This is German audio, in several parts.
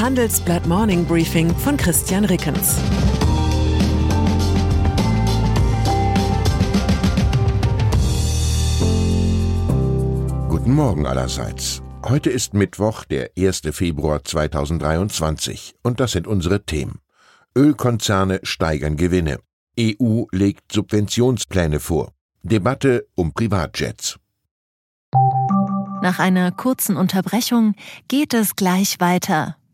Das Handelsblatt Morning Briefing von Christian Rickens. Guten Morgen allerseits. Heute ist Mittwoch, der 1. Februar 2023 und das sind unsere Themen. Ölkonzerne steigern Gewinne. EU legt Subventionspläne vor. Debatte um Privatjets. Nach einer kurzen Unterbrechung geht es gleich weiter.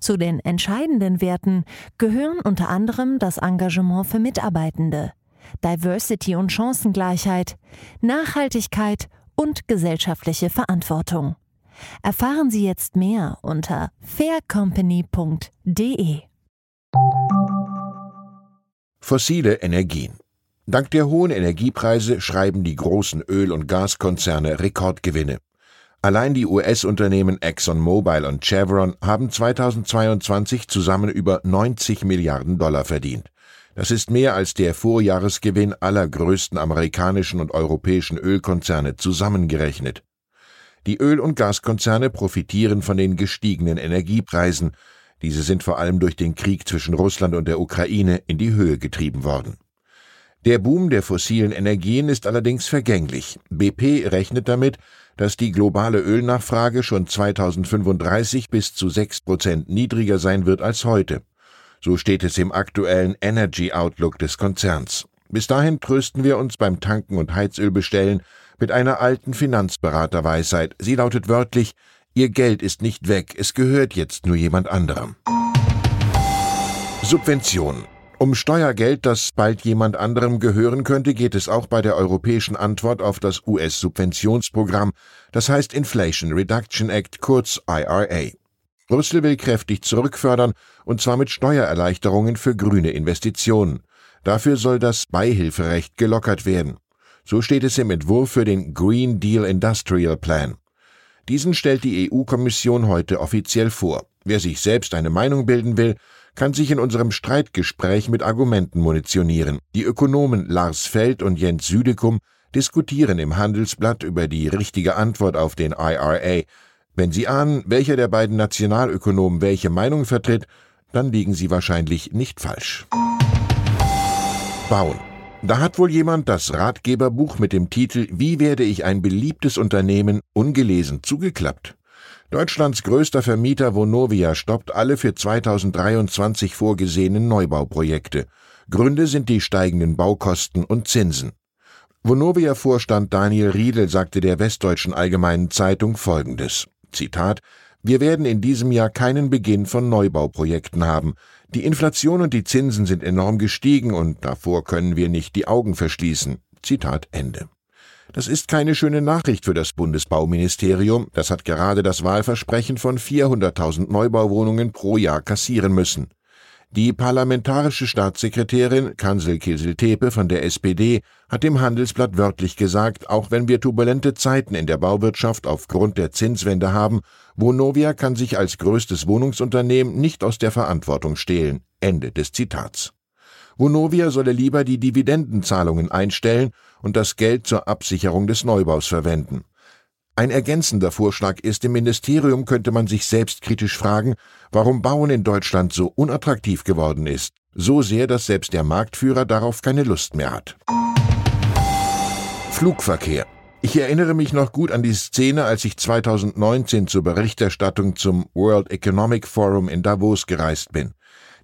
Zu den entscheidenden Werten gehören unter anderem das Engagement für Mitarbeitende, Diversity und Chancengleichheit, Nachhaltigkeit und gesellschaftliche Verantwortung. Erfahren Sie jetzt mehr unter faircompany.de. Fossile Energien. Dank der hohen Energiepreise schreiben die großen Öl- und Gaskonzerne Rekordgewinne. Allein die US-Unternehmen ExxonMobil und Chevron haben 2022 zusammen über 90 Milliarden Dollar verdient. Das ist mehr als der Vorjahresgewinn aller größten amerikanischen und europäischen Ölkonzerne zusammengerechnet. Die Öl- und Gaskonzerne profitieren von den gestiegenen Energiepreisen. Diese sind vor allem durch den Krieg zwischen Russland und der Ukraine in die Höhe getrieben worden. Der Boom der fossilen Energien ist allerdings vergänglich. BP rechnet damit, dass die globale Ölnachfrage schon 2035 bis zu sechs Prozent niedriger sein wird als heute. So steht es im aktuellen Energy Outlook des Konzerns. Bis dahin trösten wir uns beim Tanken und Heizölbestellen mit einer alten Finanzberaterweisheit. Sie lautet wörtlich, Ihr Geld ist nicht weg, es gehört jetzt nur jemand anderem. Subventionen. Um Steuergeld, das bald jemand anderem gehören könnte, geht es auch bei der europäischen Antwort auf das US-Subventionsprogramm, das heißt Inflation Reduction Act, kurz IRA. Brüssel will kräftig zurückfördern, und zwar mit Steuererleichterungen für grüne Investitionen. Dafür soll das Beihilferecht gelockert werden. So steht es im Entwurf für den Green Deal Industrial Plan. Diesen stellt die EU-Kommission heute offiziell vor. Wer sich selbst eine Meinung bilden will, kann sich in unserem Streitgespräch mit Argumenten munitionieren. Die Ökonomen Lars Feld und Jens Südekum diskutieren im Handelsblatt über die richtige Antwort auf den IRA. Wenn Sie ahnen, welcher der beiden Nationalökonomen welche Meinung vertritt, dann liegen Sie wahrscheinlich nicht falsch. Bauen. Da hat wohl jemand das Ratgeberbuch mit dem Titel Wie werde ich ein beliebtes Unternehmen ungelesen zugeklappt. Deutschlands größter Vermieter Vonovia stoppt alle für 2023 vorgesehenen Neubauprojekte. Gründe sind die steigenden Baukosten und Zinsen. Vonovia-Vorstand Daniel Riedel sagte der Westdeutschen Allgemeinen Zeitung Folgendes. Zitat Wir werden in diesem Jahr keinen Beginn von Neubauprojekten haben. Die Inflation und die Zinsen sind enorm gestiegen und davor können wir nicht die Augen verschließen. Zitat Ende. Das ist keine schöne Nachricht für das Bundesbauministerium. Das hat gerade das Wahlversprechen von 400.000 Neubauwohnungen pro Jahr kassieren müssen. Die parlamentarische Staatssekretärin Kansel Kiesel-Tepe von der SPD hat dem Handelsblatt wörtlich gesagt, auch wenn wir turbulente Zeiten in der Bauwirtschaft aufgrund der Zinswende haben, Vonovia kann sich als größtes Wohnungsunternehmen nicht aus der Verantwortung stehlen. Ende des Zitats. Vonovia solle lieber die Dividendenzahlungen einstellen und das Geld zur Absicherung des Neubaus verwenden. Ein ergänzender Vorschlag ist, im Ministerium könnte man sich selbstkritisch fragen, warum Bauen in Deutschland so unattraktiv geworden ist, so sehr, dass selbst der Marktführer darauf keine Lust mehr hat. Flugverkehr. Ich erinnere mich noch gut an die Szene, als ich 2019 zur Berichterstattung zum World Economic Forum in Davos gereist bin.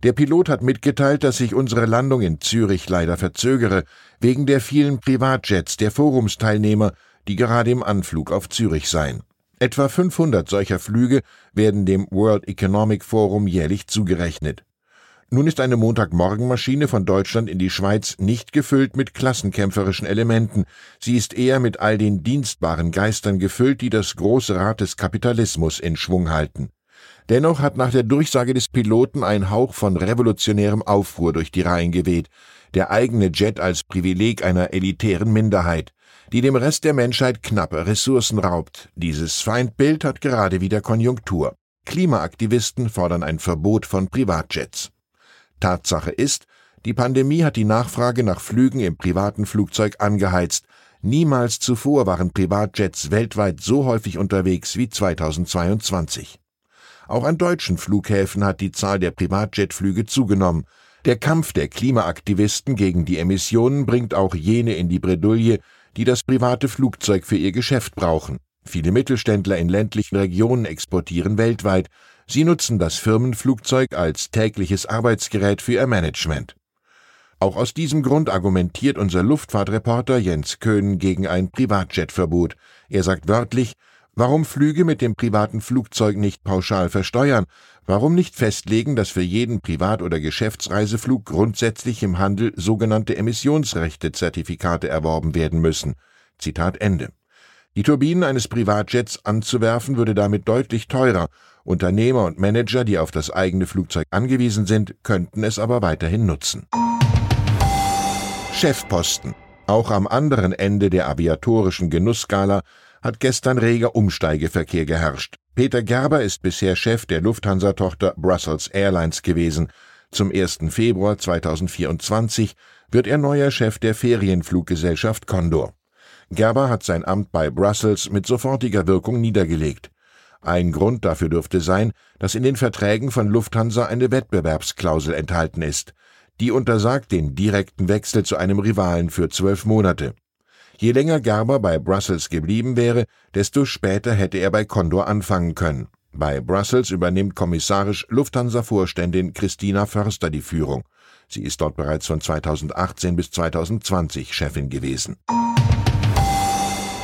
Der Pilot hat mitgeteilt, dass sich unsere Landung in Zürich leider verzögere, wegen der vielen Privatjets der Forumsteilnehmer, die gerade im Anflug auf Zürich seien. Etwa 500 solcher Flüge werden dem World Economic Forum jährlich zugerechnet. Nun ist eine Montagmorgenmaschine von Deutschland in die Schweiz nicht gefüllt mit klassenkämpferischen Elementen, sie ist eher mit all den dienstbaren Geistern gefüllt, die das große Rad des Kapitalismus in Schwung halten. Dennoch hat nach der Durchsage des Piloten ein Hauch von revolutionärem Aufruhr durch die Reihen geweht. Der eigene Jet als Privileg einer elitären Minderheit, die dem Rest der Menschheit knappe Ressourcen raubt. Dieses Feindbild hat gerade wieder Konjunktur. Klimaaktivisten fordern ein Verbot von Privatjets. Tatsache ist, die Pandemie hat die Nachfrage nach Flügen im privaten Flugzeug angeheizt. Niemals zuvor waren Privatjets weltweit so häufig unterwegs wie 2022. Auch an deutschen Flughäfen hat die Zahl der Privatjetflüge zugenommen. Der Kampf der Klimaaktivisten gegen die Emissionen bringt auch jene in die Bredouille, die das private Flugzeug für ihr Geschäft brauchen. Viele Mittelständler in ländlichen Regionen exportieren weltweit. Sie nutzen das Firmenflugzeug als tägliches Arbeitsgerät für ihr Management. Auch aus diesem Grund argumentiert unser Luftfahrtreporter Jens Köhn gegen ein Privatjetverbot. Er sagt wörtlich, warum Flüge mit dem privaten Flugzeug nicht pauschal versteuern, warum nicht festlegen, dass für jeden Privat- oder Geschäftsreiseflug grundsätzlich im Handel sogenannte Emissionsrechte-Zertifikate erworben werden müssen. Zitat Ende. Die Turbinen eines Privatjets anzuwerfen würde damit deutlich teurer. Unternehmer und Manager, die auf das eigene Flugzeug angewiesen sind, könnten es aber weiterhin nutzen. Chefposten. Auch am anderen Ende der aviatorischen Genussskala hat gestern reger Umsteigeverkehr geherrscht. Peter Gerber ist bisher Chef der Lufthansa-Tochter Brussels Airlines gewesen. Zum 1. Februar 2024 wird er neuer Chef der Ferienfluggesellschaft Condor. Gerber hat sein Amt bei Brussels mit sofortiger Wirkung niedergelegt. Ein Grund dafür dürfte sein, dass in den Verträgen von Lufthansa eine Wettbewerbsklausel enthalten ist. Die untersagt den direkten Wechsel zu einem Rivalen für zwölf Monate. Je länger Gerber bei Brussels geblieben wäre, desto später hätte er bei Condor anfangen können. Bei Brussels übernimmt kommissarisch Lufthansa-Vorständin Christina Förster die Führung. Sie ist dort bereits von 2018 bis 2020 Chefin gewesen.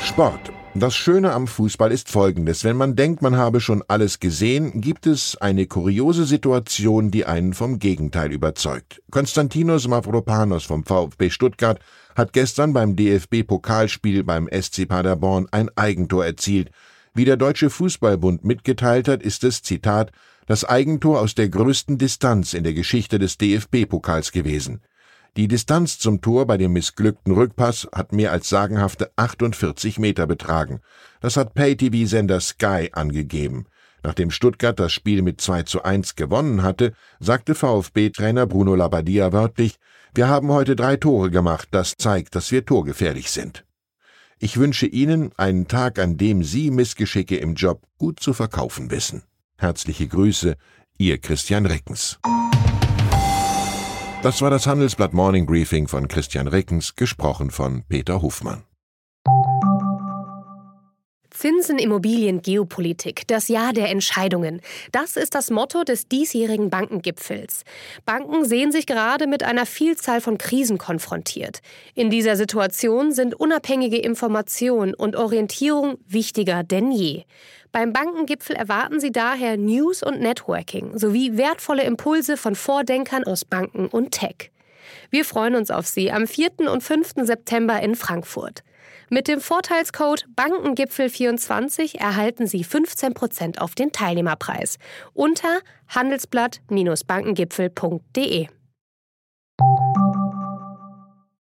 Sport. Das Schöne am Fußball ist folgendes. Wenn man denkt, man habe schon alles gesehen, gibt es eine kuriose Situation, die einen vom Gegenteil überzeugt. Konstantinos Mavropanos vom VfB Stuttgart hat gestern beim DFB-Pokalspiel beim SC Paderborn ein Eigentor erzielt. Wie der Deutsche Fußballbund mitgeteilt hat, ist es, Zitat, das Eigentor aus der größten Distanz in der Geschichte des DFB-Pokals gewesen. Die Distanz zum Tor bei dem missglückten Rückpass hat mehr als sagenhafte 48 Meter betragen. Das hat Pay-TV-Sender Sky angegeben. Nachdem Stuttgart das Spiel mit 2 zu 1 gewonnen hatte, sagte VfB-Trainer Bruno Labbadia wörtlich, wir haben heute drei Tore gemacht, das zeigt, dass wir torgefährlich sind. Ich wünsche Ihnen einen Tag, an dem Sie Missgeschicke im Job gut zu verkaufen wissen. Herzliche Grüße, Ihr Christian Reckens. Das war das Handelsblatt Morning Briefing von Christian Reckens, gesprochen von Peter Hofmann. Zinsen, Immobilien, Geopolitik, das Jahr der Entscheidungen. Das ist das Motto des diesjährigen Bankengipfels. Banken sehen sich gerade mit einer Vielzahl von Krisen konfrontiert. In dieser Situation sind unabhängige Information und Orientierung wichtiger denn je. Beim Bankengipfel erwarten Sie daher News und Networking sowie wertvolle Impulse von Vordenkern aus Banken und Tech. Wir freuen uns auf Sie am 4. und 5. September in Frankfurt. Mit dem Vorteilscode Bankengipfel24 erhalten Sie 15% auf den Teilnehmerpreis unter handelsblatt-bankengipfel.de.